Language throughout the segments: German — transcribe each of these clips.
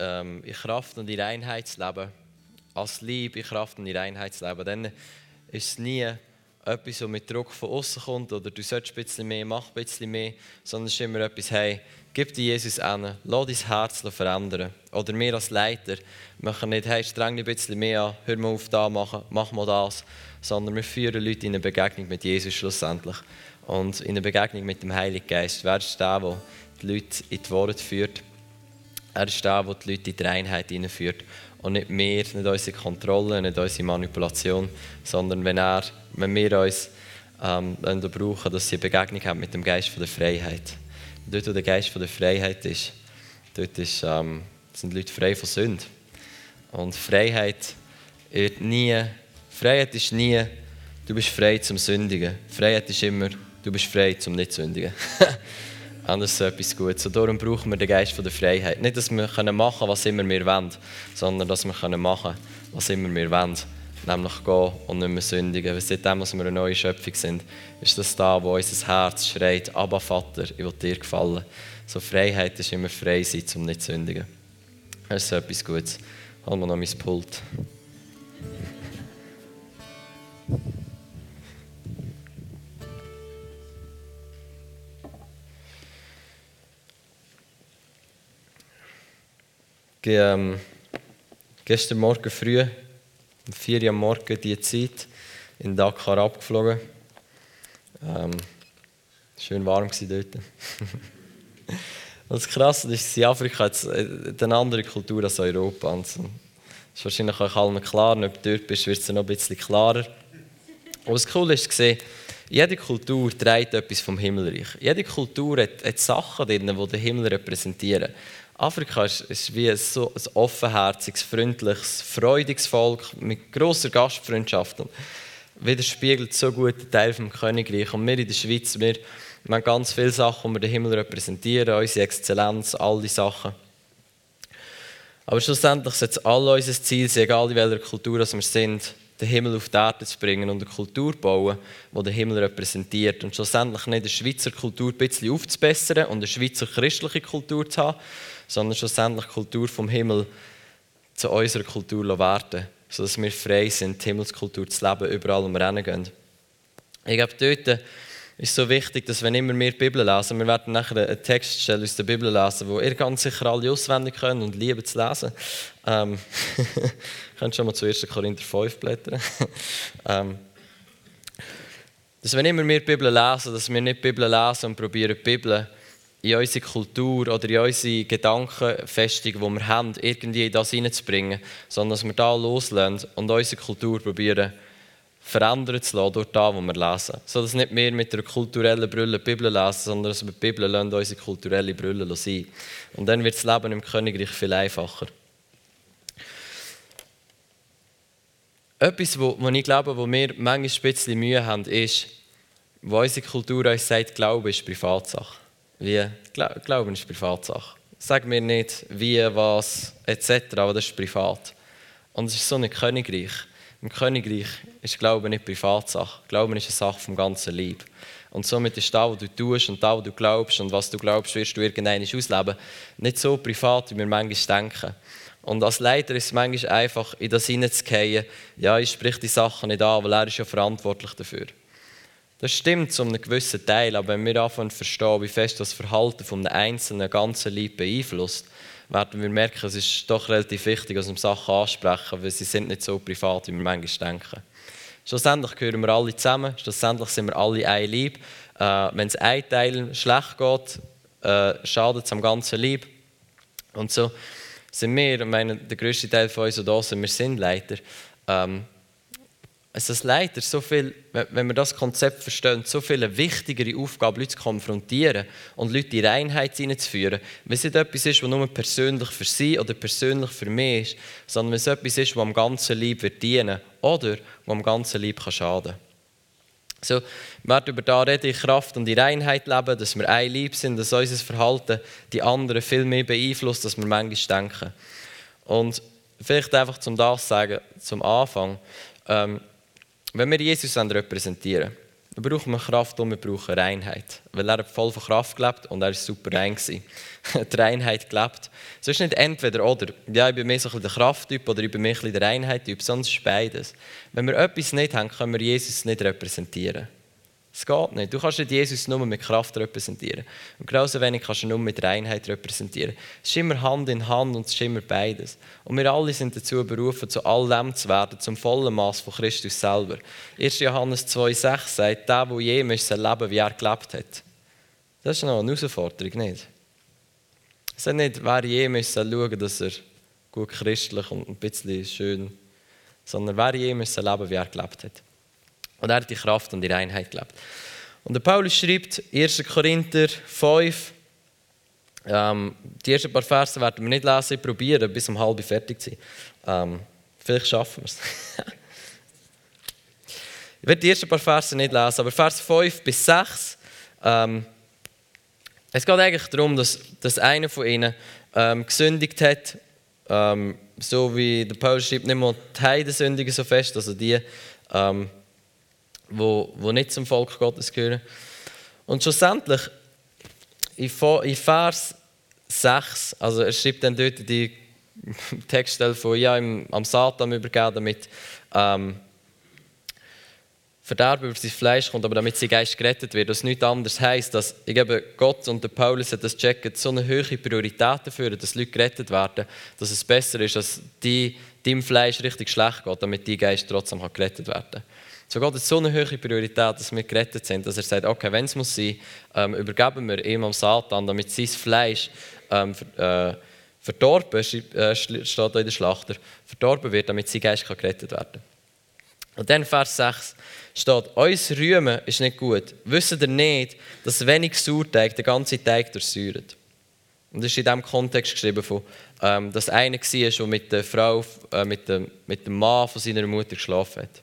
ähm, in Kraft und in Reinheit als Liebe in Kraft und in Reinheit zu dann ist es nie etwas, das mit Druck von außen kommt oder du sollst ein bisschen mehr, mach ein bisschen mehr, sondern es ist immer etwas, hey, gib dir Jesus an, lass dein Herz verändern. Oder wir als Leiter machen nicht, hey, streng dich ein bisschen mehr an, hör mal auf da machen, mach mal das, sondern wir führen Leute in eine Begegnung mit Jesus schlussendlich und in eine Begegnung mit dem Heiligen Geist. Wer ist der, der die Leute in die Worte führt? Er ist der, der die Leute in die Reinheit hineinführt. Und nicht wir, nicht unsere Kontrolle, nicht unsere Manipulation, sondern wenn, er, wenn wir uns ähm, brauchen, dass sie eine Begegnung haben mit dem Geist der Freiheit. Dort, wo der Geist der Freiheit ist, dort ist, ähm, sind Leute frei von Sünde. Und Freiheit wird nie, Freiheit ist nie, du bist frei zum Sündigen. Freiheit ist immer, du bist frei zum Nicht-Sündigen. Anders ist etwas Gutes. Und darum brauchen wir den Geist der Freiheit. Nicht, dass wir machen können, was immer wir wollen, sondern dass wir machen können, was immer wir wollen. Nämlich gehen und nicht mehr sündigen. Weil seitdem, dass wir eine neue Schöpfung sind, ist das da, wo unser Herz schreit, aber Vater, ich will dir gefallen. So Freiheit ist immer frei sein, um nicht zu sündigen. Das ist etwas Gutes. Holen wir noch mein Pult. Ähm, gestern Morgen früh, um 4 Uhr am Morgen, die Zeit, in Dakar abgeflogen. Ähm, schön warm war dort. Und das Krasse ist, in Afrika hat äh, eine andere Kultur als Europa. Und so. Das ist wahrscheinlich euch allen klar. Wenn du dort bist, wird es noch ein bisschen klarer. Aber das Coole ist, gesehen, jede Kultur trägt etwas vom Himmelreich. Jede Kultur hat, hat Sachen drin, die den Himmel repräsentieren. Afrika ist, ist wie ein, so ein offenherziges, freundliches, freudiges Volk mit großer Gastfreundschaft und widerspiegelt so gut den Teil vom Königreich. Und wir in der Schweiz, wir, wir haben ganz viele Sachen, die wir den Himmel repräsentieren, unsere Exzellenz, all die Sachen. Aber schlussendlich sollte es alle unser Ziel egal in welcher Kultur wir sind, den Himmel auf die Erde zu bringen und eine Kultur zu bauen, die den Himmel repräsentiert. Und schlussendlich nicht die Schweizer Kultur ein bisschen aufzubessern und eine Schweizer christliche Kultur zu haben, sondern schlussendlich Kultur vom Himmel zu unserer Kultur werden, sodass wir frei sind, die Himmelskultur zu leben, überall, wo wir hingehen. Ich glaube, dort ist so wichtig, dass wenn immer wir die Bibel lesen, wir werden nachher einen Text aus der Bibel lesen, wo ihr ganz sicher alle auswendig können und lieben zu lesen. Ähm, könnt schon mal zu 1. Korinther 5 blättern. ähm, dass wenn immer wir die Bibel lesen, dass wir nicht die Bibel lesen und probieren die Bibel in unsere Kultur oder in unsere Gedankenfestung, die wir haben, irgendwie in das hineinzubringen, sondern dass wir da loslassen und unsere Kultur probieren verändern zu lassen durch das, was wir lesen. So dass nicht wir mit einer kulturellen Brille die Bibel lesen, sondern dass wir die Bibel lassen, unsere kulturelle Brille sein. Und dann wird das Leben im Königreich viel einfacher. Etwas, wo ich glaube, wo wir manchmal ein bisschen Mühe haben, ist, wo unsere Kultur uns sagt, Glaube ist Privatsache. Wie? Glauben ist Privatsache. Sag mir nicht, wie, was, etc., aber das ist privat. Und es ist so ein Königreich. Im Königreich ist Glauben nicht Privatsache. Glauben ist eine Sache vom ganzen Leib. Und somit ist das, was du tust und das, was du glaubst und was du glaubst, wirst du irgendwann ausleben, nicht so privat, wie wir manchmal denken. Und als Leiter ist es manchmal einfach, in das hineinzugehen, ja, ich spreche die Sachen nicht an, weil er ist ja verantwortlich dafür. Das stimmt zu einem gewissen Teil, aber wenn wir anfangen zu verstehen, wie fest das Verhalten von einem einzelnen ganzen Leib beeinflusst, werden wir merken, es ist doch relativ wichtig, dass wir Sachen ansprechen, weil sie sind nicht so privat, wie wir manchmal denken. Schlussendlich gehören wir alle zusammen, schlussendlich sind wir alle ein Leib. Äh, wenn es ein Teil schlecht geht, äh, schadet es am ganzen Leib. Und so sind wir, ich meine, der größte Teil von uns, da sind, wir sind Leiter. Ähm, es ist leider so viel, wenn wir das Konzept verstehen, so viele wichtigere Aufgaben, Leute zu konfrontieren und Leute in Reinheit hineinzuführen, wenn es nicht etwas ist, was nur persönlich für sie oder persönlich für mich ist, sondern wenn es etwas ist, was am ganzen Leib wird dienen oder was am ganzen Leib kann schaden so, wir werden über da reden, in Kraft und in Reinheit leben, dass wir ein Lieb sind, dass unser Verhalten die anderen viel mehr beeinflusst, als wir manchmal denken. Und vielleicht einfach zum das sagen, zum Anfang, ähm, wenn wir Jesus repräsentieren dann brauchen wir Kraft und wir brauchen Reinheit. Weil er voll von Kraft gelebt und er war super rein. Die Reinheit gelebt. Es ist nicht entweder oder. Ja, ich bin mehr so ein der Krafttyp oder ich bin mehr ein der Reinheit-Typ, es ist beides. Wenn wir etwas nicht haben, können wir Jesus nicht repräsentieren. Es geht nicht. Du kannst nicht Jesus nur mit Kraft repräsentieren. Und genauso wenig kannst du nur mit Reinheit repräsentieren. Es ist immer Hand in Hand und es ist immer beides. Und wir alle sind dazu berufen, zu all dem zu werden, zum vollen Maß von Christus selber. 1. Johannes 2,6 sagt, der, der je müssen leben, wie er gelebt hat. Das ist noch eine Herausforderung, nicht? Es hat nicht, wer je müssen schauen, dass er gut christlich und ein bisschen schön, sondern wer je müssen leben, wie er gelebt hat. Und er hat die Kraft und die Reinheit gelebt. Und der Paulus schreibt 1. Korinther 5, ähm, die ersten paar Verse werden wir nicht lesen, ich probiere, bis um halb fertig zu sein. Ähm, vielleicht schaffen wir es. ich werde die ersten paar Verse nicht lesen, aber Vers 5 bis 6, ähm, es geht eigentlich darum, dass, dass einer von ihnen ähm, gesündigt hat, ähm, so wie der Paulus schreibt, nicht mal die Heiden sündigen so fest, also die, ähm, wo, wo nicht zum Volk Gottes gehören. Und schlussendlich, in Vers 6, also er schreibt dann dort die Textstelle von, ja, am Satan übergeben, damit ähm, Verderben über sein Fleisch kommt, aber damit sein Geist gerettet wird. Was nichts anderes heisst, dass ich glaube, Gott und der Paulus das checken, so eine hohe Priorität dafür, dass Leute gerettet werden, dass es besser ist, dass die, deinem Fleisch richtig schlecht geht, damit dein Geist trotzdem gerettet werden kann. So Gott hat so eine hohe Priorität, dass wir gerettet sind, dass er sagt, okay, wenn es muss sein, ähm, übergeben wir ihm am Satan, damit sein Fleisch ähm, äh, verdorben, äh, steht in der Schlachter, verdorben wird, damit sein Geist gerettet werden kann. Und dann Vers 6 steht, uns Rühmen ist nicht gut. Wisst ihr nicht, dass wenig Sauerteig den ganzen Teig durchsäuert? Und das ist in diesem Kontext geschrieben, von, ähm, dass einer war, der mit der Frau, äh, mit, dem, mit dem Mann von seiner Mutter geschlafen hat.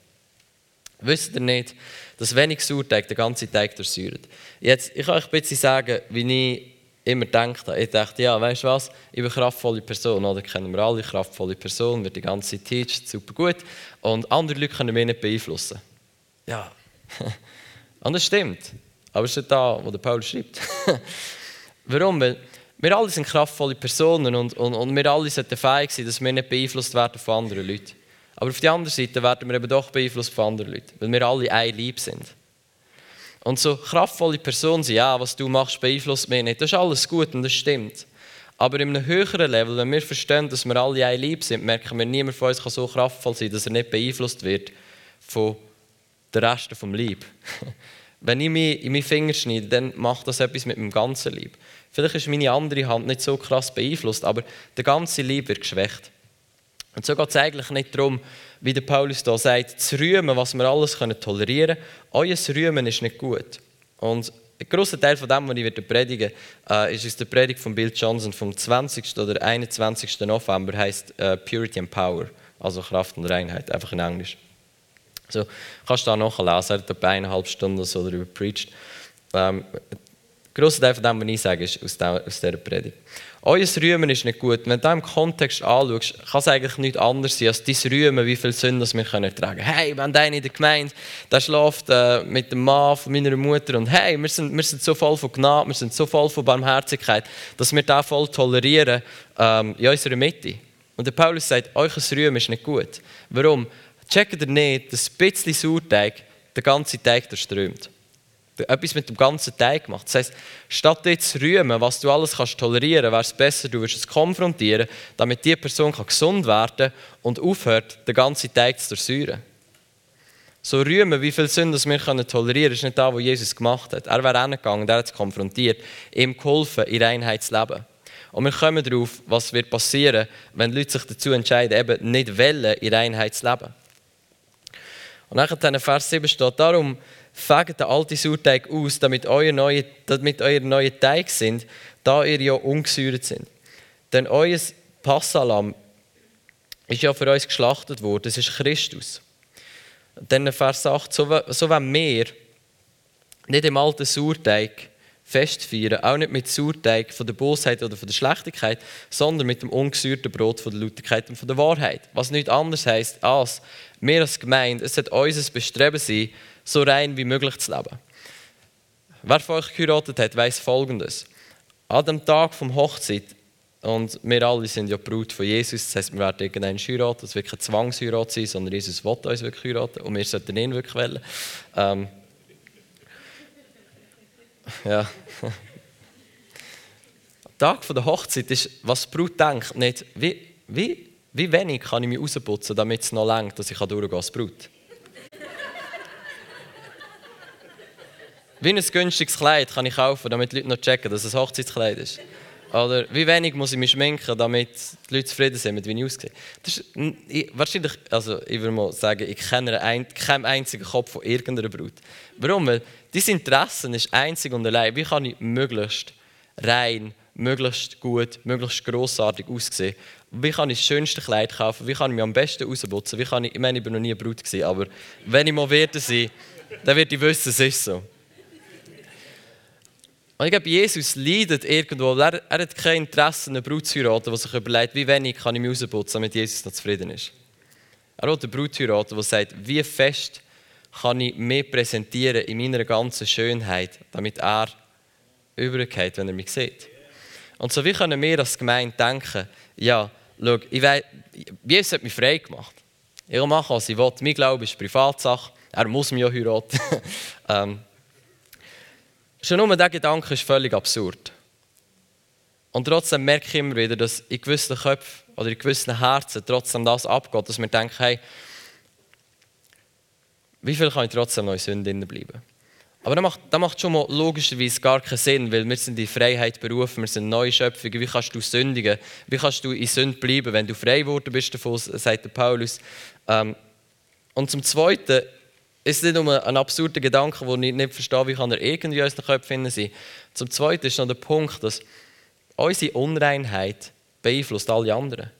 Wisst ihr nicht, dass wenig Sauerteig den ganzen Teig durchsäuert? Jetzt, ich kann euch ein bisschen sagen, wie ich immer gedacht habe. Ich dachte, ja, weißt du was, ich bin eine kraftvolle Person, oder kennen wir alle, kraftvolle Person, wird die ganze Zeit teacht, super gut. Und andere Leute können mich nicht beeinflussen. Ja, und das stimmt. Aber es ist nicht da, wo der Paulus schreibt. Warum? Weil wir alle sind kraftvolle Personen und, und, und wir alle sollten fähig sein, dass wir nicht beeinflusst werden von anderen Leuten. Aber auf der anderen Seite werden wir eben doch beeinflusst von anderen Leuten, weil wir alle ein Lieb sind. Und so kraftvolle Personen sind, ja, was du machst, beeinflusst mich nicht. Das ist alles gut und das stimmt. Aber in einem höheren Level, wenn wir verstehen, dass wir alle ein Lieb sind, merken wir, niemand von uns kann so kraftvoll sein, dass er nicht beeinflusst wird von den Resten vom Lieb. wenn ich mich in meine Finger schneide, dann macht das etwas mit meinem ganzen Lieb. Vielleicht ist meine andere Hand nicht so krass beeinflusst, aber der ganze Lieb wird geschwächt. Und so geht es eigentlich nicht darum, wie der Paulus da sagt, zu rühmen, was wir alles können tolerieren können. Euer Rühmen ist nicht gut. Und ein grosser Teil von dem, was ich predigen werde, äh, ist aus der Predigt von Bill Johnson vom 20. oder 21. November, heißt äh, Purity and Power, also Kraft und Reinheit, einfach in Englisch. So, kannst du da nachlesen, er hat etwa eineinhalb Stunden so darüber preached. Ähm, grosser Teil von dem, was ich sage, ist aus, der, aus dieser Predigt. Euer Rühmen ist nicht gut. Wenn du im Kontext anschaust, kann es eigentlich nichts anderes sein als dein Rühmen, wie viel Sünde wir können tragen können. Hey, wenn der in der Gemeinde, der schläft äh, mit dem Mann von meiner Mutter und hey, wir sind, wir sind so voll von Gnade, wir sind so voll von Barmherzigkeit, dass wir das voll tolerieren ähm, in unserer Mitte. Und der Paulus sagt, euer Rühmen ist nicht gut. Warum? Checkt ihr nicht, dass ein bisschen Sauerteig den ganzen Teig durchströmt etwas mit dem ganzen Teig gemacht. Das heisst, statt jetzt zu rühmen, was du alles kannst tolerieren, wäre es besser, du würdest es konfrontieren, damit die Person gesund werden kann und aufhört, den ganzen Teig zu durchsäuern. So rühmen, wie viel Sünden wir können tolerieren können, ist nicht das, was Jesus gemacht hat. Er wäre hingegangen, er hat es konfrontiert, ihm geholfen, in Reinheit zu leben. Und wir kommen darauf, was wird passieren, wenn Leute sich dazu entscheiden, eben nicht wollen, in Reinheit zu leben. Und dann in Vers 7 steht, darum fegt den alten Sauerteig aus, damit euer neue, damit euer neue Teig sind, da ihr ja ungesäuert sind. Denn euer Passalam ist ja für uns geschlachtet worden, das ist Christus. Dann Vers 8, so, so wenn wir nicht im alten Sauerteig festfeiern, auch nicht mit Sauerteig von der Bosheit oder von der Schlechtigkeit, sondern mit dem ungesäuerten Brot von der Lautigkeit und von der Wahrheit. Was nichts anderes heisst als, wir als Gemeinde, es sollte unser Bestreben sein, so rein wie möglich zu leben. Wer von euch geheiratet hat, weiß Folgendes. An dem Tag vom Hochzeit, und wir alle sind ja Brut von Jesus, das heißt, wir werden irgendeinen heiraten, das wird keine Zwangsheirat sein, sondern Jesus will uns wirklich heiraten und wir sollten ihn wirklich wählen. Ähm, ja. Tag der Hochzeit ist, was die Brut denkt, nicht, wie, wie, wie wenig kann ich mich rausputzen, damit es noch längt, dass ich durchgehen kann Brut. wie ein günstiges Kleid kann ich kaufen, damit die Leute noch checken, dass es ein Hochzeitskleid ist. Oder wie wenig muss ich mich schminken, damit die Leute zufrieden sind mit wie ich aussehe. Das ist, ich, wahrscheinlich, also ich würde mal sagen, ich kenne ein, keinen einzigen Kopf von irgendeiner Brut. Warum? Weil dein Interesse ist einzig und allein, wie kann ich möglichst rein, möglichst gut, möglichst grossartig aussehen. Wie kann ich das schönste Kleid kaufen? Wie kann ich mich am besten rausputzen? Wie kann ich, ich meine, ich war noch nie eine Brut, gewesen, aber wenn ich mal werde sein, dann werde ich wissen, es ist so. Und ich glaube, Jesus leidet irgendwo. Er, er hat kein Interesse, eine Brut zu heiraten, die sich überlegt, wie wenig kann ich mich rausputzen, damit Jesus noch zufrieden ist. Er hat eine Brut heiraten, die sagt, wie fest kann ich mich präsentieren in meiner ganzen Schönheit, damit er übergeht, wenn er mich sieht. Und so wie können wir als Gemeinde denken, ja, schau, ich weiss, Jesus hat mich frei gemacht. Ich mache, was ich will. Mein Glaube ist Privatsache. Er muss mich ja heiraten. ähm, schon nur dieser Gedanke ist völlig absurd. Und trotzdem merke ich immer wieder, dass in gewissen Köpfen oder in gewissen Herzen trotzdem das abgeht, dass wir denken, hey, wie viel kann ich trotzdem noch in Sünde bleiben? Aber das macht, das macht schon mal logischerweise gar keinen Sinn, weil wir sind in Freiheit berufen, wir sind neue Schöpfungen. Wie kannst du sündigen? Wie kannst du in Sünde bleiben, wenn du frei geworden bist davon, sagt Paulus. Ähm, und zum Zweiten ist es nicht nur ein absurder Gedanke, den ich nicht verstehe, wie kann er irgendwie in unseren Köpfen sein. Zum Zweiten ist noch der Punkt, dass unsere Unreinheit beeinflusst alle anderen.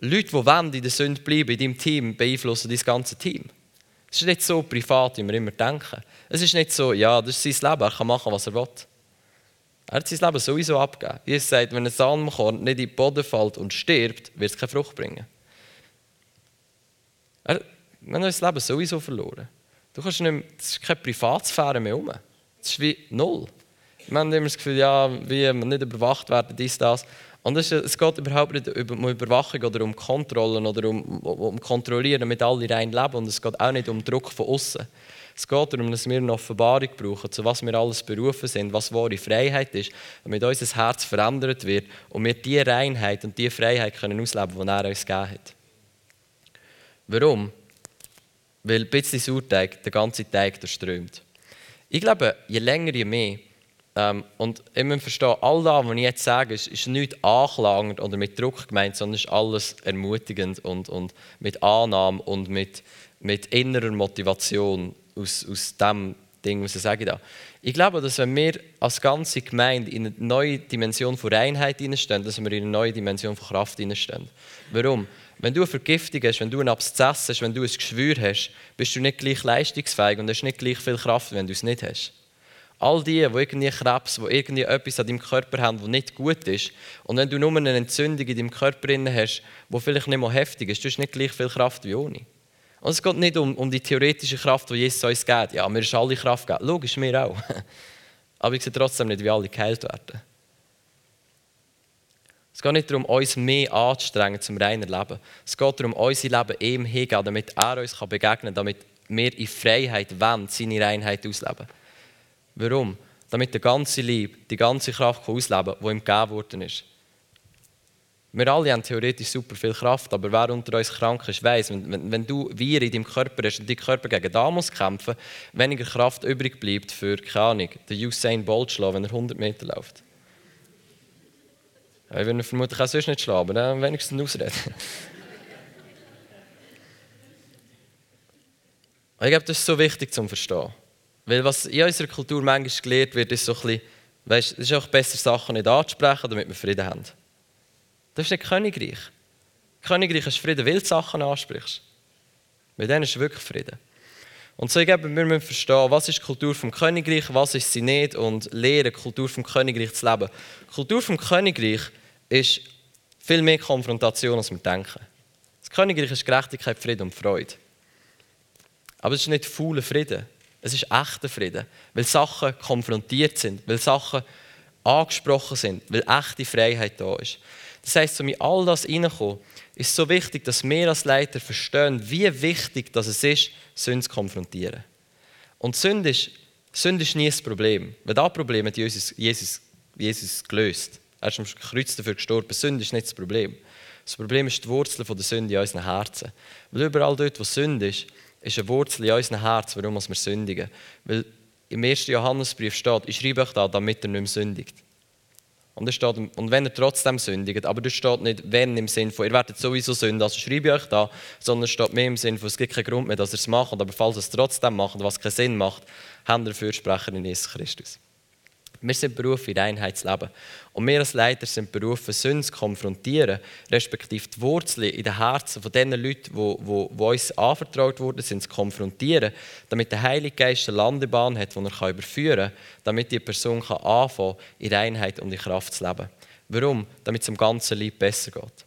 Leute, die wollen in der Sünde bleiben, in deinem Team, beeinflussen dein ganze Team. Es ist nicht so privat, wie wir immer denken. Es ist nicht so, ja, das ist sein Leben, er kann machen, was er will. Er hat sein Leben sowieso abgegeben. Jesus sagt, wenn ein Samenkorn nicht in den Boden fällt und stirbt, wird es keine Frucht bringen. Er, wir haben unser Leben sowieso verloren. Du kannst nicht mehr, das ist keine Privatsphäre mehr um. Das ist wie null. Wir haben immer das Gefühl, ja, wie wir nicht überwacht werden, dies, das. Und es, es geht überhaupt nicht um Überwachung oder um Kontrollen oder um, um Kontrollieren, damit alle rein leben. Und es geht auch nicht um Druck von außen. Es geht darum, dass wir eine Offenbarung brauchen, zu was wir alles berufen sind, was wahre Freiheit ist, damit unser Herz verändert wird und wir die Reinheit und die Freiheit können ausleben können, die er uns gegeben hat. Warum? Weil ein bisschen Sauerteig den ganzen Teig durchströmt. Ich glaube, je länger, je mehr, ähm, und ich muss verstehen, all das, was ich jetzt sage, ist, ist nicht anklagend oder mit Druck gemeint, sondern ist alles ermutigend und, und mit Annahme und mit, mit innerer Motivation aus, aus dem Ding, was ich sage da. Ich glaube, dass wenn wir als ganze Gemeinde in eine neue Dimension von Reinheit hineinstehen, dass wir in eine neue Dimension von Kraft hineinstehen. Warum? Wenn du eine Vergiftung hast, wenn du einen Abszess hast, wenn du ein Geschwür hast, bist du nicht gleich leistungsfähig und hast nicht gleich viel Kraft, wenn du es nicht hast. All die, die irgendwie Krebs, die irgendwie etwas an deinem Körper haben, das nicht gut ist, und wenn du nur eine Entzündung in deinem Körper hast, die vielleicht nicht mal heftig ist, du hast nicht gleich viel Kraft wie ohne. Und es geht nicht um, um die theoretische Kraft, die Jesus uns gibt. Ja, mir ist alle Kraft gegeben. Logisch, mir auch. Aber ich sehe trotzdem nicht, wie alle geheilt werden. Es geht nicht darum, uns mehr anzustrengen zum reinen Leben. Es geht darum, unser Leben ihm hingeben, damit er uns begegnen kann, damit wir in Freiheit wollen, seine Reinheit ausleben. Warum? Damit der ganze Liebe, die ganze Kraft ausleben kann, die ihm gegeben worden ist. Wir alle haben theoretisch super viel Kraft, aber wer unter uns krank ist, weiß, wenn, wenn, wenn du wir in deinem Körper hast und dein Körper gegen da muss kämpfen, weniger Kraft übrig bleibt für, keine Ahnung, den Usain Bolt schlagen, wenn er 100 Meter läuft. Ich würde vermutlich auch sonst nicht schlagen, aber dann wenigstens ausreden. ich glaube, das ist so wichtig zum Verstehen. Weil was in unserer Kultur manchmal gelehrt wird, ist so ein bisschen, weißt, es ist auch besser, Sachen nicht anzusprechen, damit wir Frieden haben. Das ist nicht Königreich. Königreich ist Frieden, weil du Sachen ansprichst. Mit denen ist wirklich Frieden. Und so, glaube, wir müssen verstehen, was ist die Kultur vom Königreich, was ist sie nicht und lernen, die Kultur vom Königreich zu leben. Die Kultur vom Königreich ist viel mehr Konfrontation, als wir denken. Das Königreich ist Gerechtigkeit, Frieden und Freude. Aber es ist nicht fauler Frieden. Es ist echter Frieden, weil Sachen konfrontiert sind, weil Sachen angesprochen sind, weil echte Freiheit da ist. Das heißt, um in all das hineinkommen, ist so wichtig, dass wir als Leiter verstehen, wie wichtig dass es ist, Sünde zu konfrontieren. Und Sünde ist, Sünde ist nie das Problem. Weil das Problem hat Jesus, Jesus, Jesus gelöst. Er ist am Kreuz dafür gestorben. Sünde ist nicht das Problem. Das Problem ist die Wurzel der Sünde in unseren Herzen. Weil überall dort, wo Sünde ist, ist eine Wurzel in unseren Herzen, warum wir sündigen. Weil im 1. Johannesbrief steht, ich schreibe euch da, damit er nicht mehr sündigt. Und, steht, und wenn er trotzdem sündigt, aber das steht nicht, wenn im Sinn von, ihr werdet sowieso sünden, also schreibe ich euch da, sondern es steht mehr im Sinn von, es gibt keinen Grund mehr, dass er es macht, aber falls er es trotzdem macht, was keinen Sinn macht, haben wir Fürsprecher in Jesus Christus. Wir sind berufen, in Einheit zu leben. Und wir als Leiter sind berufen, Sünde zu konfrontieren, respektive die Wurzeln in den Herzen von den Leuten, die uns anvertraut wurden, sind zu konfrontieren, damit der Heilige Geist eine Landebahn hat, die er überführen kann, damit die Person kann anfangen kann, in Einheit und in Kraft zu leben. Warum? Damit es dem ganzen Leib besser geht.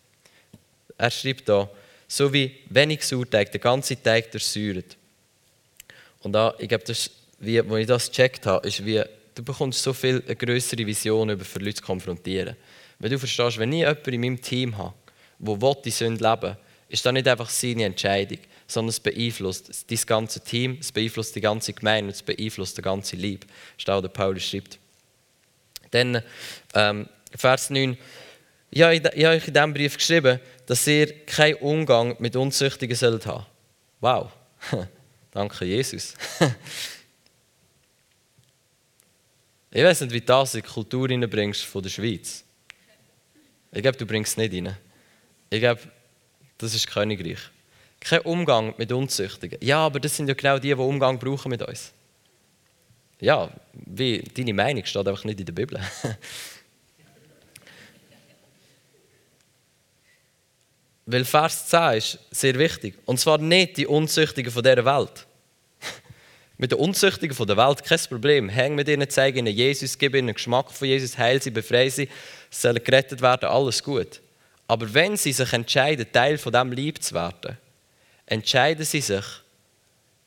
Er schreibt hier, so wie wenig Sauerteig den ganzen Teig durchsäuert. Und da, ich glaube, das, wie, als ich das gecheckt habe, ist wie du bekommst so viel eine größere Vision über für Leute zu konfrontieren. Weil du verstehst, wenn ich jemanden in meinem Team habe, der die Sünde leben ist das nicht einfach seine Entscheidung, sondern es beeinflusst das ganze Team, es beeinflusst die ganze Gemeinde es beeinflusst den ganzen Lieb. Das ist auch der Paulus schreibt. Dann ähm, Vers 9. Ja, ich, ich habe euch in diesem Brief geschrieben, dass ihr keinen Umgang mit Unzüchtigen sollt haben. Wow. Danke, Jesus. Ich weiß nicht, wie das in die Kultur reinbringst von der Schweiz. Ich glaube, du bringst es nicht rein. Ich glaube, das ist Königreich. Kein Umgang mit Unzüchtigen. Ja, aber das sind ja genau die, die Umgang brauchen mit uns. Ja, wie deine Meinung steht einfach nicht in der Bibel. Weil Vers 10 ist sehr wichtig. Und zwar nicht die Unzüchtigen von dieser Welt. Mit den Unzüchtigen der Welt kein Problem. Häng mit ihnen, zeig ihnen Jesus, gib ihnen den Geschmack von Jesus, heil sie, befreie sie, sollen gerettet werden, alles gut. Aber wenn sie sich entscheiden, Teil von dem Lieb zu werden, entscheiden sie sich,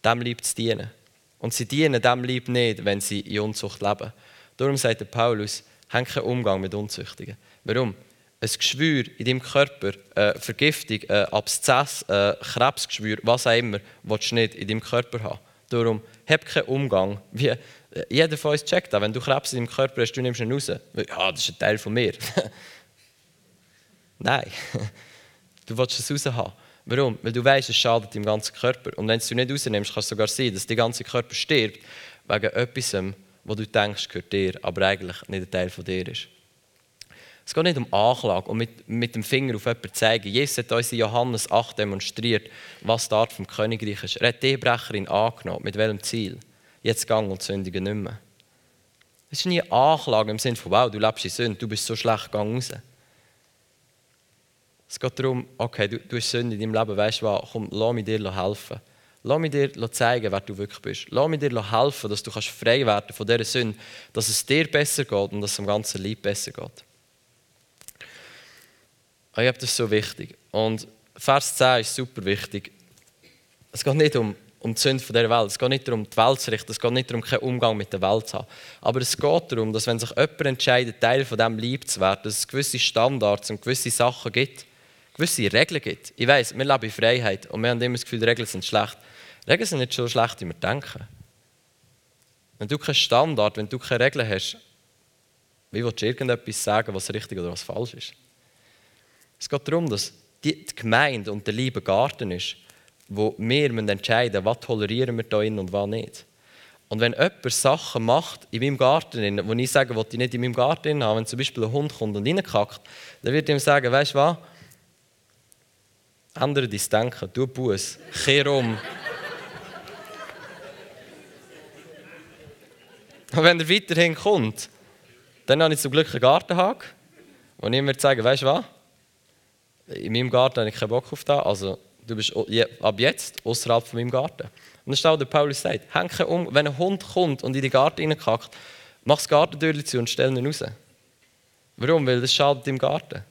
dem Lieb zu dienen. Und sie dienen dem Lieb nicht, wenn sie in Unzucht leben. Darum sagt der Paulus, hang keinen Umgang mit Unzüchtigen. Warum? Ein Geschwür in deinem Körper, äh, Vergiftung, äh, Abszess, äh, Krebsgeschwür, was auch immer, willst du nicht in deinem Körper haben. Darum hab keinen Umgang. Wie, äh, jeder von uns checkt das. Wenn du Krebs in deinem Körper hast, du nimmst ihn raus. Ja, das ist ein Teil von mir. Nein. Du willst es raus haben. Warum? Weil du weißt, es schadet deinem ganzen Körper. Und wenn du es nicht rausnimmst, kann es sogar sein, dass der ganze Körper stirbt, wegen etwas, was du denkst, gehört dir, aber eigentlich nicht ein Teil von dir ist. Es geht nicht um Anklage und mit, mit dem Finger auf jemanden zeigen. Jesus hat uns in Johannes 8 demonstriert, was die Art vom Königreich ist. Er hat die Ehebrecherin angenommen. Mit welchem Ziel? Jetzt gang und sündige nicht mehr. Es ist nie eine Anklage im Sinne von, wow, du lebst in Sünde, du bist so schlecht, gang raus. Es geht darum, okay, du, du hast Sünde in deinem Leben, weißt du was, komm, lass mich dir helfen. Lass mich dir zeigen, wer du wirklich bist. Lass mich dir helfen, dass du frei werden von dieser Sünde, dass es dir besser geht und dass es dem ganzen Leib besser geht. Ich glaube, das ist so wichtig. Und Vers 10 ist super wichtig. Es geht nicht um, um die Sünde dieser Welt. Es geht nicht darum, die Welt zu richten. Es geht nicht darum, keinen Umgang mit der Welt zu haben. Aber es geht darum, dass wenn sich jemand entscheidet, Teil von dem Lieb zu werden, dass es gewisse Standards und gewisse Sachen gibt, gewisse Regeln gibt. Ich weiß, wir leben in Freiheit und wir haben immer das Gefühl, Regeln sind schlecht. Regeln sind nicht so schlecht, wie wir denken. Wenn du keinen Standard, wenn du keine Regeln hast, wie willst du irgendetwas sagen, was richtig oder was falsch ist? Es geht darum, dass die Gemeinde und der liebe Garten ist, wo wir entscheiden müssen, was tolerieren wir da und was nicht. Und wenn jemand Sachen macht in meinem Garten, wo ich sage, was ich nicht in meinem Garten haben, wenn zum Beispiel ein Hund kommt und reinkackt, dann wird ihm sagen, weißt du was? Ändere dein Denken, tu Buß, kehr um. und wenn er weiterhin kommt, dann habe ich zum Glück einen Gartenhag, wo ich ihm sagen weißt du was? In meinem Garten habe ich keinen Bock auf das, also du bist ab jetzt außerhalb von meinem Garten. Und dann steht der Paulus sagt, hänge um, wenn ein Hund kommt und in den Garten reinkackt, mach das Gartentür zu und stell ihn raus. Warum? Weil das schadet im Garten.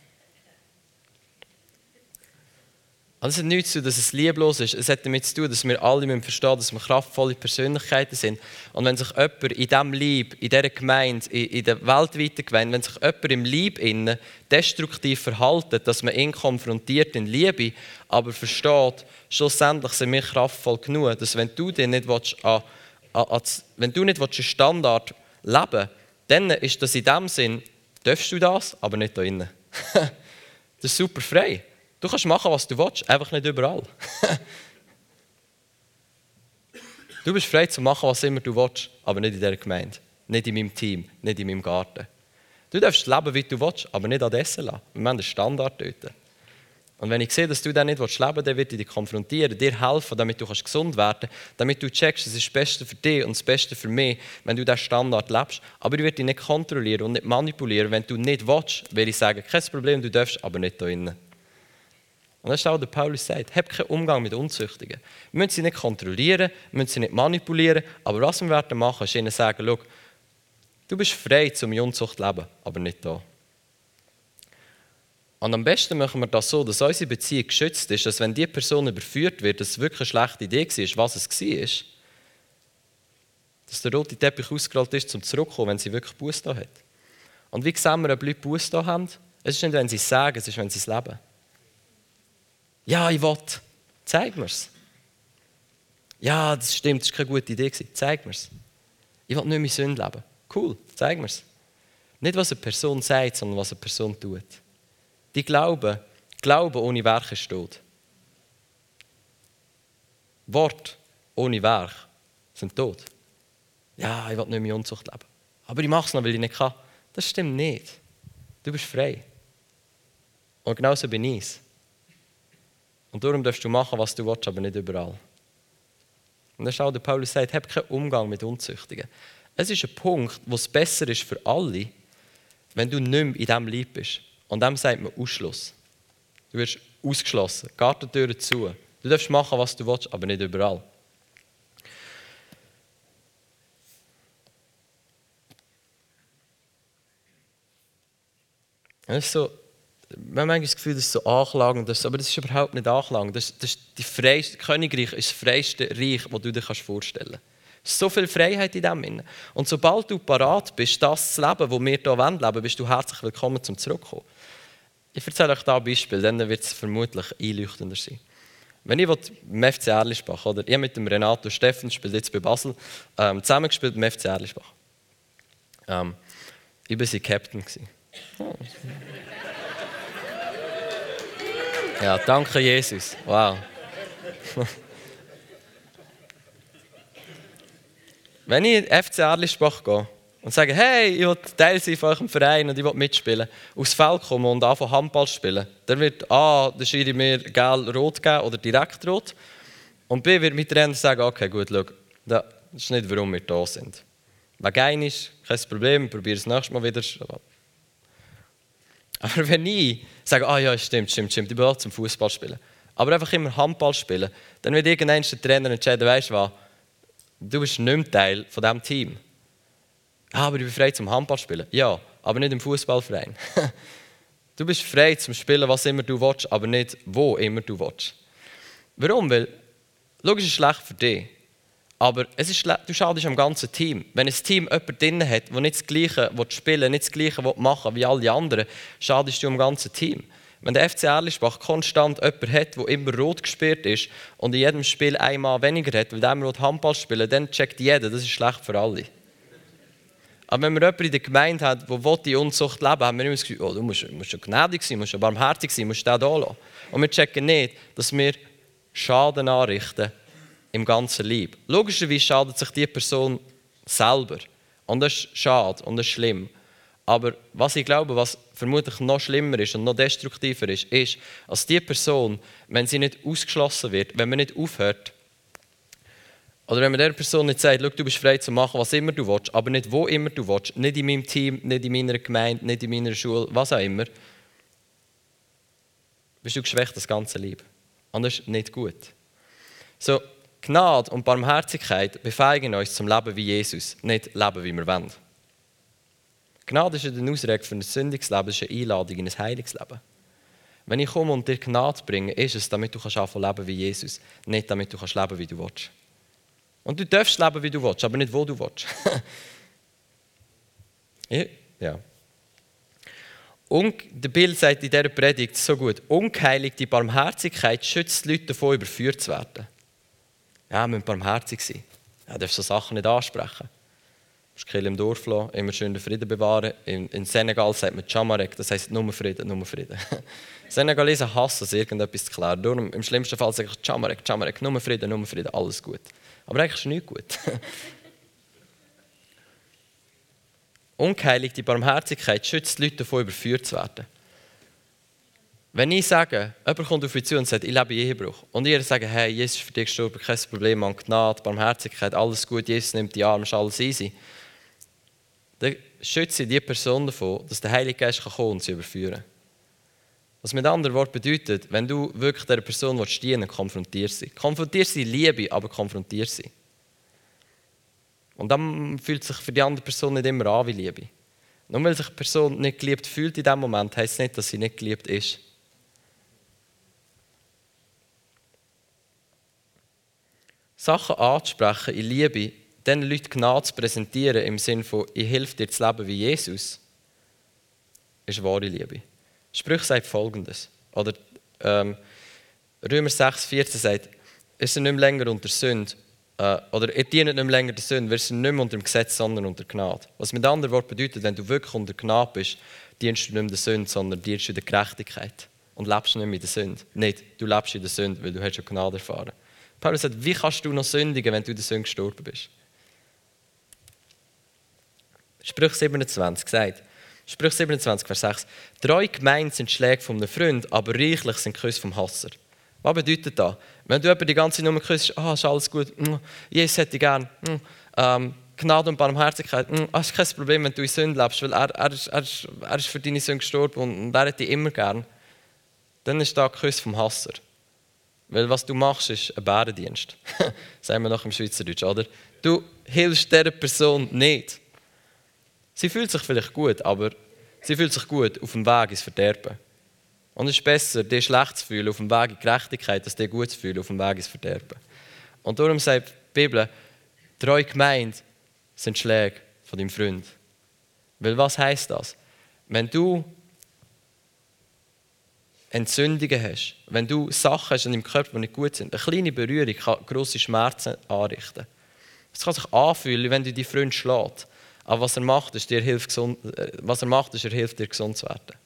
Und es hat nichts zu tun, dass es lieblos ist. Es hat damit zu tun, dass wir alle verstehen dass wir kraftvolle Persönlichkeiten sind. Und wenn sich jemand in diesem Lieb, in dieser Gemeinde, in, der weltweiten Gemeinde, wenn sich jemand im Lieb innen destruktiv verhält, dass man ihn konfrontiert in Liebe, aber versteht, schlussendlich sind wir kraftvoll genug, dass wenn du dir nicht willst, an, an, an, wenn du nicht willst, einen Standard leben willst, dann ist das in dem Sinn, darfst du das, aber nicht da innen. das ist super frei. Du kannst machen, was du willst, einfach nicht überall. du bist frei zu machen, was immer du willst, aber nicht in dieser Gemeinde, nicht in meinem Team, nicht in meinem Garten. Du darfst leben, wie du willst, aber nicht an Essen lassen. Wir haben einen Standard dort. Und wenn ich sehe, dass du dann nicht leben willst, dann wird ich dich konfrontieren, dir helfen, damit du gesund werden kannst, damit du checkst, es ist das Beste für dich und das Beste für mich, wenn du diesen Standard lebst. Aber ich werde dich nicht kontrollieren und nicht manipulieren, wenn du nicht willst, weil ich sage, kein Problem, du darfst, aber nicht da drinnen. Und das ist auch, der Paulus sagt, hab keinen Umgang mit Unzüchtigen. Wir müssen sie nicht kontrollieren, wir müssen sie nicht manipulieren, aber was wir werden machen, ist ihnen sagen, schau, du bist frei, zum Unzucht zu leben, aber nicht da. Und am besten machen wir das so, dass unsere Beziehung geschützt ist, dass wenn die Person überführt wird, dass es wirklich eine schlechte Idee war, was es war, dass der rote Teppich ausgerollt ist, um zurückzukommen, wenn sie wirklich Buß da hat. Und wie sehen wir, ob Leute Buß da haben? Es ist nicht, wenn sie es sagen, es ist, wenn sie es leben. Ja, ich will. Zeig mir es. Ja, das stimmt, das war keine gute Idee. Zeig mir es. Ich will nicht mehr Sünde leben. Cool, zeig mir es. Nicht, was eine Person sagt, sondern was eine Person tut. Die glauben, Glauben ohne Werke tot. Wort ohne Werk sind tot. Ja, ich will nicht mehr Unzucht leben. Aber ich mache es noch, weil ich nicht kann. Das stimmt nicht. Du bist frei. Und genauso bin ich. Und darum darfst du machen, was du willst, aber nicht überall. Und dann schaut der Paulus sagt, hab keinen Umgang mit Unzüchtigen. Es ist ein Punkt, wo es besser ist für alle, wenn du nicht mehr in diesem Lieb bist. Und dem sagt man Ausschluss. Du wirst ausgeschlossen. Gartentüren zu. Du darfst machen, was du willst, aber nicht überall. Das ist so, wir haben manchmal das Gefühl, das ist so anklagend, aber das ist überhaupt nicht anklagend. Das, das die freiste, Königreich ist das freiste Reich, das du dir vorstellen kannst. So viel Freiheit in dem. Und sobald du parat bist, das zu leben, wo wir hier leben wollen, bist du herzlich willkommen zum Zurückkommen. Ich erzähle euch da ein Beispiel, dann wird es vermutlich einleuchtender sein. Wenn ich im FC Erlischbach, oder ich mit dem Renato Steffen, spielt jetzt bei Basel, ähm, zusammengespielt beim FC Erlischbach. Ähm, ich war sein Captain. Ja, danke Jesus. Wow. Wenn ich in FC Erlischbach gehe, und sagen, hey, ich will Teil sein von eurem Verein und ich will mitspielen, aufs Feld kommen und anfangen Handball spielen, dann wird A, der Schiri mir gelb-rot geben oder direkt rot. Und B, wird mein Trainer sagen, okay, gut, schau, das ist nicht, warum wir da sind. Wenn geil ist, kein Problem, probiere es nächstes Mal wieder. Aber wenn ich sage, ah ja, stimmt, stimmt, stimmt, ich will auch zum Fußball spielen, aber einfach immer Handball spielen, dann wird irgendein der Trainer entscheiden, weißt du was, du bist nicht mehr Teil von diesem Team. Ah, aber ich bin frei zum Handball spielen. Ja, aber nicht im Fußballverein. du bist frei zum Spielen, was immer du willst, aber nicht wo immer du willst. Warum? Weil, logisch ist schlecht für dich. Aber es ist du schadest am ganzen Team. Wenn ein Team jemanden drin hat, der nicht das Gleiche spielen will, nicht das Gleiche machen wie alle anderen, schadest du am ganzen Team. Wenn der FC Erlischbach konstant jemanden hat, der immer rot gespielt ist und in jedem Spiel einmal weniger hat, weil der rot Handball spielen, dann checkt jeder, das ist schlecht für alle. Aber wenn man jemanden in der Gemeinde hat, der die Unzucht leben haben wir immer das Gefühl, oh, du musst, musst schon gnädig sein, musst schon barmherzig sein, musst den da lassen. Und wir checken nicht, dass wir Schaden anrichten im ganzen Leib. Logischerweise schadet sich die Person selber. Und das ist schade und das ist schlimm. Aber was ich glaube, was vermutlich noch schlimmer ist und noch destruktiver ist, ist, als die Person, wenn sie nicht ausgeschlossen wird, wenn man nicht aufhört, oder wenn man der Person nicht sagt, du bist frei zu machen, was immer du willst, aber nicht wo immer du willst, nicht in meinem Team, nicht in meiner Gemeinde, nicht in meiner Schule, was auch immer, bist du geschwächt das ganze Leben. Und das ist nicht gut. So, Gnade und Barmherzigkeit befähigen uns zum Leben wie Jesus, nicht leben, wie wir wollen. Gnade ist eine Ausrede für ein sündiges Leben, ist eine Einladung in ein heiliges Leben. Wenn ich komme und dir Gnade bringe, ist es, damit du kannst leben wie Jesus, nicht damit du kannst leben, wie du willst. Und du darfst leben, wie du willst, aber nicht, wo du willst. ja. Und der Bill sagt in dieser Predigt so gut, ungeheiligte Barmherzigkeit schützt die Leute davon, überführt zu werden. Ja, müssen barmherzig sein. Ja, darfst so Sachen nicht ansprechen. Du musst im Dorf lassen, immer schön den Frieden bewahren. In, in Senegal sagt man Chamarek, das heisst nur Frieden, nur Frieden. Senegalesen hassen es, irgendetwas zu klären. Darum im schlimmsten Fall sage ich Chamarek, Chamarek, nur Frieden, nur Frieden, alles gut. Aber eigentlich ist nichts gut. Ungeheiligte Barmherzigkeit schützt die Leute davon, überführt zu werden. Wenn ich sage, jemand kommt auf mich zu und sagt, ich lebe in Ehebruch, und ihr sagt, hey, Jesus ist für dich gestorben, kein Problem, an Gnade, Barmherzigkeit, alles gut, Jesus nimmt die Arme, ist alles easy, dann schütze ich die Person davon, dass der Heilige Geist kommen und sie überführen Was mit anderen Worten bedeutet, wenn du wirklich dieser Person dienen willst, konfrontier sie. Konfrontier sie Liebe, aber konfrontier sie. Und dann fühlt sich für die andere Person nicht immer an wie Liebe. Nur weil sich eine Person nicht geliebt fühlt in dem Moment, heißt es nicht, dass sie nicht geliebt ist. Sachen anzusprechen in Liebe, den Leuten Gnade zu präsentieren im Sinne von, ich helfe dir zu leben wie Jesus, ist wahre Liebe. Sprüch sagt folgendes, oder ähm, Römer 6, 14 sagt, ist er nicht mehr länger unter Sünde, äh, oder ihr dient nicht mehr länger der Sünde, wir sind nicht mehr unter dem Gesetz, sondern unter Gnade. Was mit anderen Worten bedeutet, wenn du wirklich unter Gnade bist, dienst du nicht mehr der Sünde, sondern dienst du der Gerechtigkeit. Und lebst nicht mehr in der Sünde. Nicht, du lebst in der Sünde, weil du hast schon Gnade erfahren. Paulus sagt, wie kannst du noch sündigen, wenn du der Sünde gestorben bist? Sprüch 27 sagt, Sprüch 27, Vers 6, Treu gemeint sind Schläge von einem Freund, aber reichlich sind Küsse vom Hasser. Was bedeutet das? Wenn du jemanden die ganze nur küsst, ah, ist alles gut, mm, Jesus hätte ich gern, mm, ähm, Gnade und Barmherzigkeit, mm, ah, ist kein Problem, wenn du in Sünde lebst, weil er, er, er, er ist für deine Sünde gestorben und, und er hätte dich immer gern. Dann ist da Kuss vom Hasser. Weil was du machst, ist ein Bärendienst. Sagen wir noch im Schweizerdeutsch, oder? Du hilfst dieser Person nicht. Sie fühlt sich vielleicht gut, aber sie fühlt sich gut auf dem Weg ins Verderben. Und es ist besser, dir schlecht zu fühlen auf dem Weg in Gerechtigkeit, als dir gut zu fühlen auf dem Weg ins Verderben. Und darum sagt die Bibel, treu gemeint sind Schläge von deinem Freund. Weil was heißt das? Wenn du Entzündungen hast, wenn du Sachen hast in deinem Körper, die nicht gut sind, eine kleine Berührung kann grosse Schmerzen anrichten. Es kann sich anfühlen, wenn du deinen Freund schlägt. Aber was er macht, ist, dir hilft, gesund, äh, was er macht, ist, er hilft dir gesund zu werden.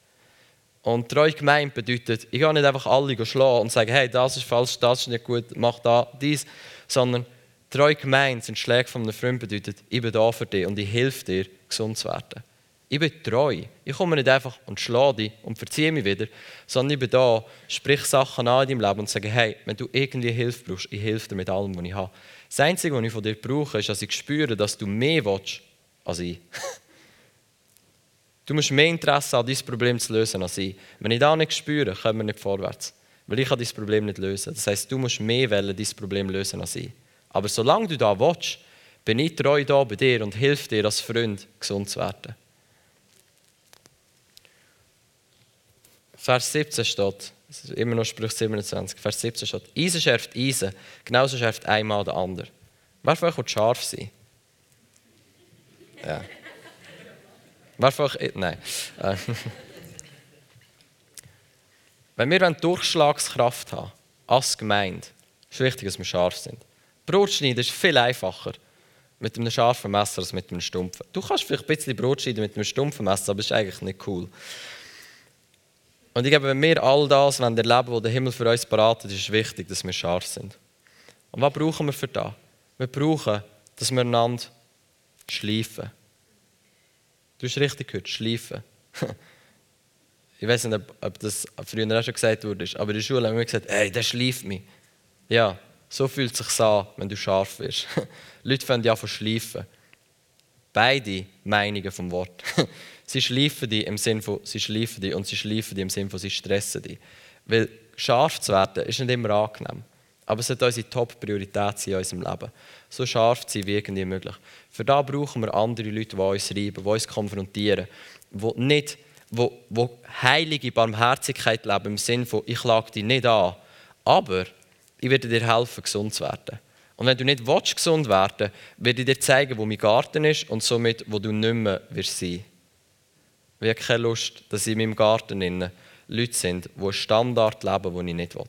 Und treu gemeint bedeutet, ich gehe nicht einfach alle schlagen und sagen, hey, das ist falsch, das ist nicht gut, mach da, dies, sondern treu gemeint sind Schläge von einem Freund bedeutet, ich bin da für dich und ich helfe dir, gesund zu werden. Ich bin treu. Ich komme nicht einfach und schlage dich und verziehe mich wieder, sondern ich bin da, sprich Sachen an in deinem Leben und sage, hey, wenn du irgendwie Hilfe brauchst, ich helfe dir mit allem, was ich habe. Das Einzige, was ich von dir brauche, ist, dass ich spüre, dass du mehr willst als ich. Du musst mehr Interesse haben, dieses Problem zu lösen als ich. Wenn ich das nicht spüre, kommen wir nicht vorwärts. Weil ich kann dieses Problem nicht lösen. Das heißt, du musst mehr wollen, dieses Problem lösen als ich. Aber solange du da willst, bin ich treu da bei dir und hilf dir als Freund, gesund zu werden. Vers 17 steht, immer noch Sprüch 27, Vers 17 steht, Eisen schärft Eisen, genauso schärft einmal der andere. Wer von euch scharf sein? Ja. Mehrfach, nein. Äh. Wenn wir Durchschlagskraft haben, als Gemeinde, ist wichtig, dass wir scharf sind. Brot schneiden ist viel einfacher mit einem scharfen Messer als mit einem stumpfen. Du kannst vielleicht ein bisschen Brot schneiden mit einem stumpfen Messer, aber das ist eigentlich nicht cool. Und ich glaube, wenn wir all das erleben wollen, was der Himmel für uns beratet, ist es wichtig, dass wir scharf sind. Und was brauchen wir für das? Wir brauchen, dass wir einander schleifen. Du hast richtig gehört, schleifen. ich weiß nicht, ob das früher auch schon gesagt wurde, aber in der Schule haben wir gesagt, hey, der schleift mich. Ja, so fühlt es sich an, wenn du scharf wirst. Leute fangen ja von schleifen. Beide Meinungen vom Wort. sie schleifen dich im Sinne von, sie schleifen dich und sie schleifen dich im Sinne von, sie stressen dich. Weil scharf zu werden ist nicht immer angenehm. Aber es sollte unsere Top-Priorität in unserem Leben. So scharf zu sein wie irgendwie möglich. Für da brauchen wir andere Leute, die uns reiben, die uns konfrontieren, die nicht, wo, wo heilige Barmherzigkeit leben, im Sinne von, ich lage dich nicht an, aber ich werde dir helfen, gesund zu werden. Und wenn du nicht willst, gesund werden werde ich dir zeigen, wo mein Garten ist und somit, wo du nicht mehr wirst sein. Ich habe keine Lust, dass in meinem Garten Leute sind, die einen Standard leben, den ich nicht will.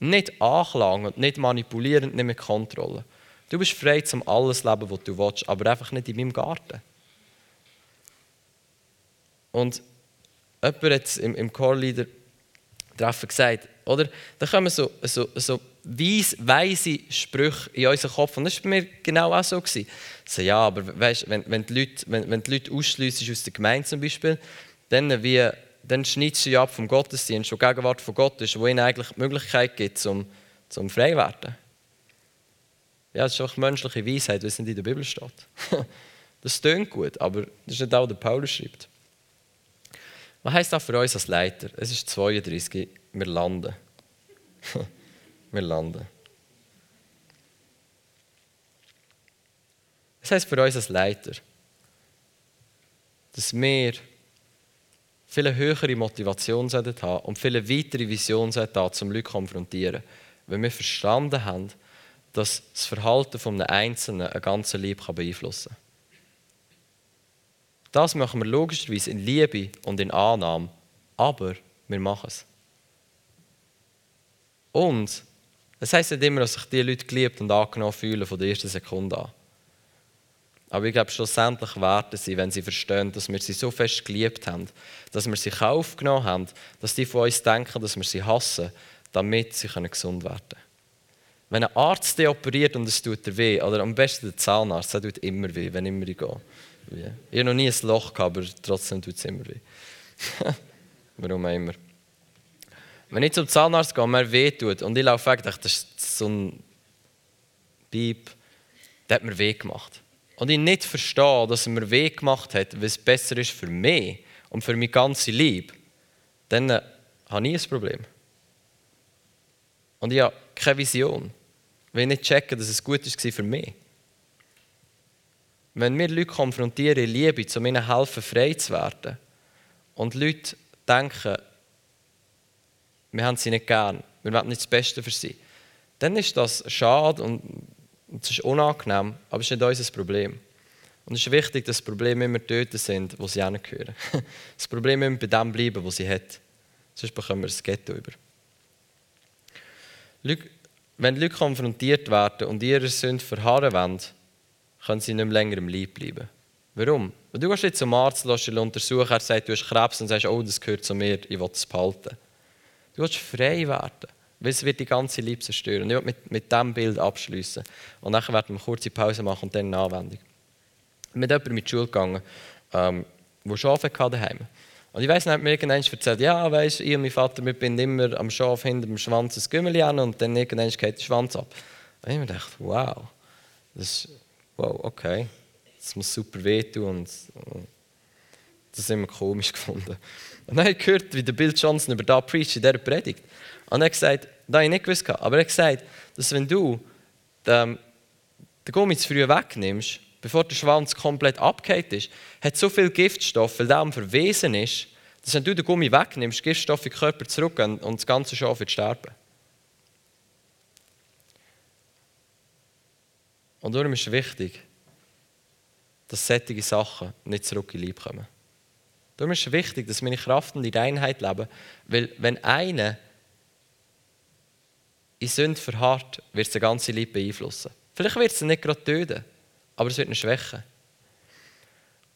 Nicht anklagen und nicht manipulieren und nicht mit Kontrolle. Du bist frei, zum alles leben, was du willst, aber einfach nicht in meinem Garten. Und jemand hat im, im Core-Leader-Treffen gesagt, oder? Da kommen so, so, so weise, weise Sprüche in unseren Kopf. Und das war bei mir genau auch so. Gewesen. So, ja, aber weißt, wenn, wenn, die Leute, wenn, wenn die Leute ausschliessen aus der Gemeinde zum Beispiel, dann, wie, dann schneidest du ja ab vom Gottesdienst, wo Gegenwart von Gott ist, wo ihnen eigentlich die Möglichkeit gibt, zum, zum frei zu werden. Ja, das ist auch menschliche Weisheit, wie es in der Bibel steht. das tönt gut, aber das ist nicht auch, der Paulus schreibt. Was heisst das für uns als Leiter? Es ist 32, wir landen. wir landen. Das heisst für uns als Leiter, dass wir viel höhere Motivation haben und viele weitere Vision haben, um Leute zu konfrontieren. Wenn wir verstanden haben, dass das Verhalten von einem Einzelnen ein ganzes Leben beeinflussen kann. Das machen wir logischerweise in Liebe und in Annahme, aber wir machen es. Und es heisst nicht immer, dass sich die Leute geliebt und angenommen fühlen von der ersten Sekunde an. Aber ich glaube, schlussendlich werden sie, wenn sie verstehen, dass wir sie so fest geliebt haben, dass wir sie aufgenommen haben, dass die von uns denken, dass wir sie hassen, damit sie gesund werden können. Wenn ein Arzt dich operiert und es tut dir weh, oder am besten der Zahnarzt, der tut immer weh, wenn immer ich gehe. Ich habe noch nie ein Loch gehabt, aber trotzdem tut es immer weh. Warum auch immer. Wenn ich zum Zahnarzt gehe und mir weh tut und ich laufe weg, dachte das ist so ein Piep, der hat mir weh gemacht. Und ich nicht verstehe, dass er mir weh gemacht hat, weil es besser ist für mich und für mein ganzes Leben, dann äh, habe ich ein Problem. Und ich habe keine Vision. Ich will nicht checken, dass es gut war für mich. Wenn wir Leute konfrontieren in Liebe, um ihnen helfen, frei zu werden, und Leute denken, wir haben sie nicht gern, wir wollen nicht das Beste für sie, dann ist das schade und es ist unangenehm, aber es ist nicht unser Problem. Und es ist wichtig, dass Probleme immer dort sind, wo sie hingehören. Das Problem immer bei dem bleiben, wo sie hat. Sonst bekommen wir das Ghetto über. Wenn Leute konfrontiert werden und ihre Sünde verharren wollen, können sie nicht mehr länger im Leib bleiben. Warum? Wenn du gehst jetzt zum Arzt, lässt ihn untersuchen, er sagt, du hast Krebs und sagst, oh, das gehört zu mir, ich will es behalten. Du willst frei werden, weil es wird die ganze Leib zerstören. Ich will mit, mit diesem Bild abschließen. Und dann werden wir eine kurze Pause machen und dann eine Anwendung. Mit jemandem mit die Schule gegangen, ähm, der Schafe daheim. Und ich weiss nicht, mir irgendwann erzählt, ja, weißt ich und mein Vater, wir sind immer am Schaf hinter dem Schwanz ein Gümmel an und dann irgendwann geht der Schwanz ab. Und ich mir gedacht, wow, das ist, wow, okay, das muss super wehtun und, und das immer komisch gefunden. Und dann habe ich gehört, wie der Bill Johnson über das preacht in dieser Predigt. Und er hat gesagt, das habe ich nicht gewusst, aber er hat gesagt, dass wenn du den, den Gummi zu früh wegnimmst, bevor der Schwanz komplett abgehakt ist, hat so viel Giftstoff, weil der am Verwesen ist, dass wenn du den Gummi wegnimmst, Giftstoffe in den Körper zurück und das ganze Schaf wird sterben. Und darum ist es wichtig, dass solche Sachen nicht zurück in Liebe kommen. Darum ist es wichtig, dass wir in Kraft und in Einheit leben, weil wenn einer in Sünde verharrt, wird es den ganzen Liebe beeinflussen. Vielleicht wird es nicht gerade töten, aber es wird ihn schwächen.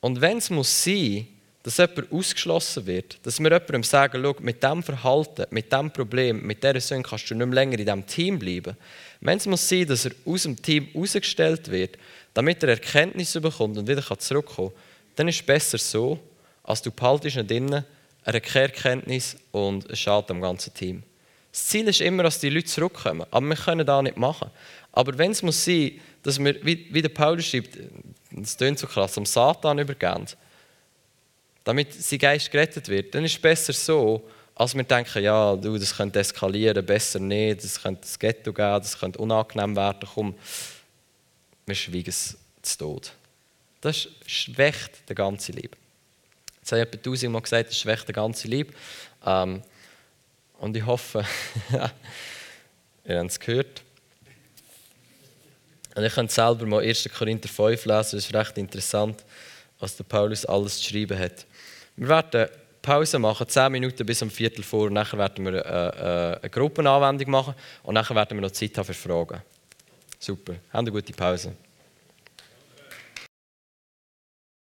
Und wenn es muss sein, dass jemand ausgeschlossen wird, dass wir jemandem sagen, schau, mit diesem Verhalten, mit diesem Problem, mit dieser Sünde kannst du nicht mehr länger in diesem Team bleiben. Wenn es muss sein, dass er aus dem Team ausgestellt wird, damit er Erkenntnisse bekommt und wieder zurückkommen kann, dann ist es besser so, als du behaltest nicht drinnen eine Erkenntnis und es schadet am ganzen Team. Das Ziel ist immer, dass die Leute zurückkommen, aber wir können das nicht machen. Aber wenn es muss sein, dass wir, wie, der Paulus schreibt, das klingt so krass, am Satan übergeben, damit sein Geist gerettet wird, dann ist es besser so, als wir denken, ja, du, das könnte eskalieren, besser nicht, das könnte das Ghetto geben, das könnte unangenehm werden, komm, wir schweigen es zu Tod. Das schwächt den ganzen Leben. Jetzt habe ich etwa tausendmal gesagt, das schwächt der ganze Lieb. Ähm, und ich hoffe, ihr habt es gehört. Und ich könnt selber mal 1. Korinther 5 lesen, das ist recht interessant, was der Paulus alles geschrieben hat. Wir werden Pause machen, 10 Minuten bis um Viertel vor, und nachher werden wir eine, äh, äh, eine Gruppenanwendung machen und nachher werden wir noch Zeit haben für Fragen. Super, haben eine gute Pause.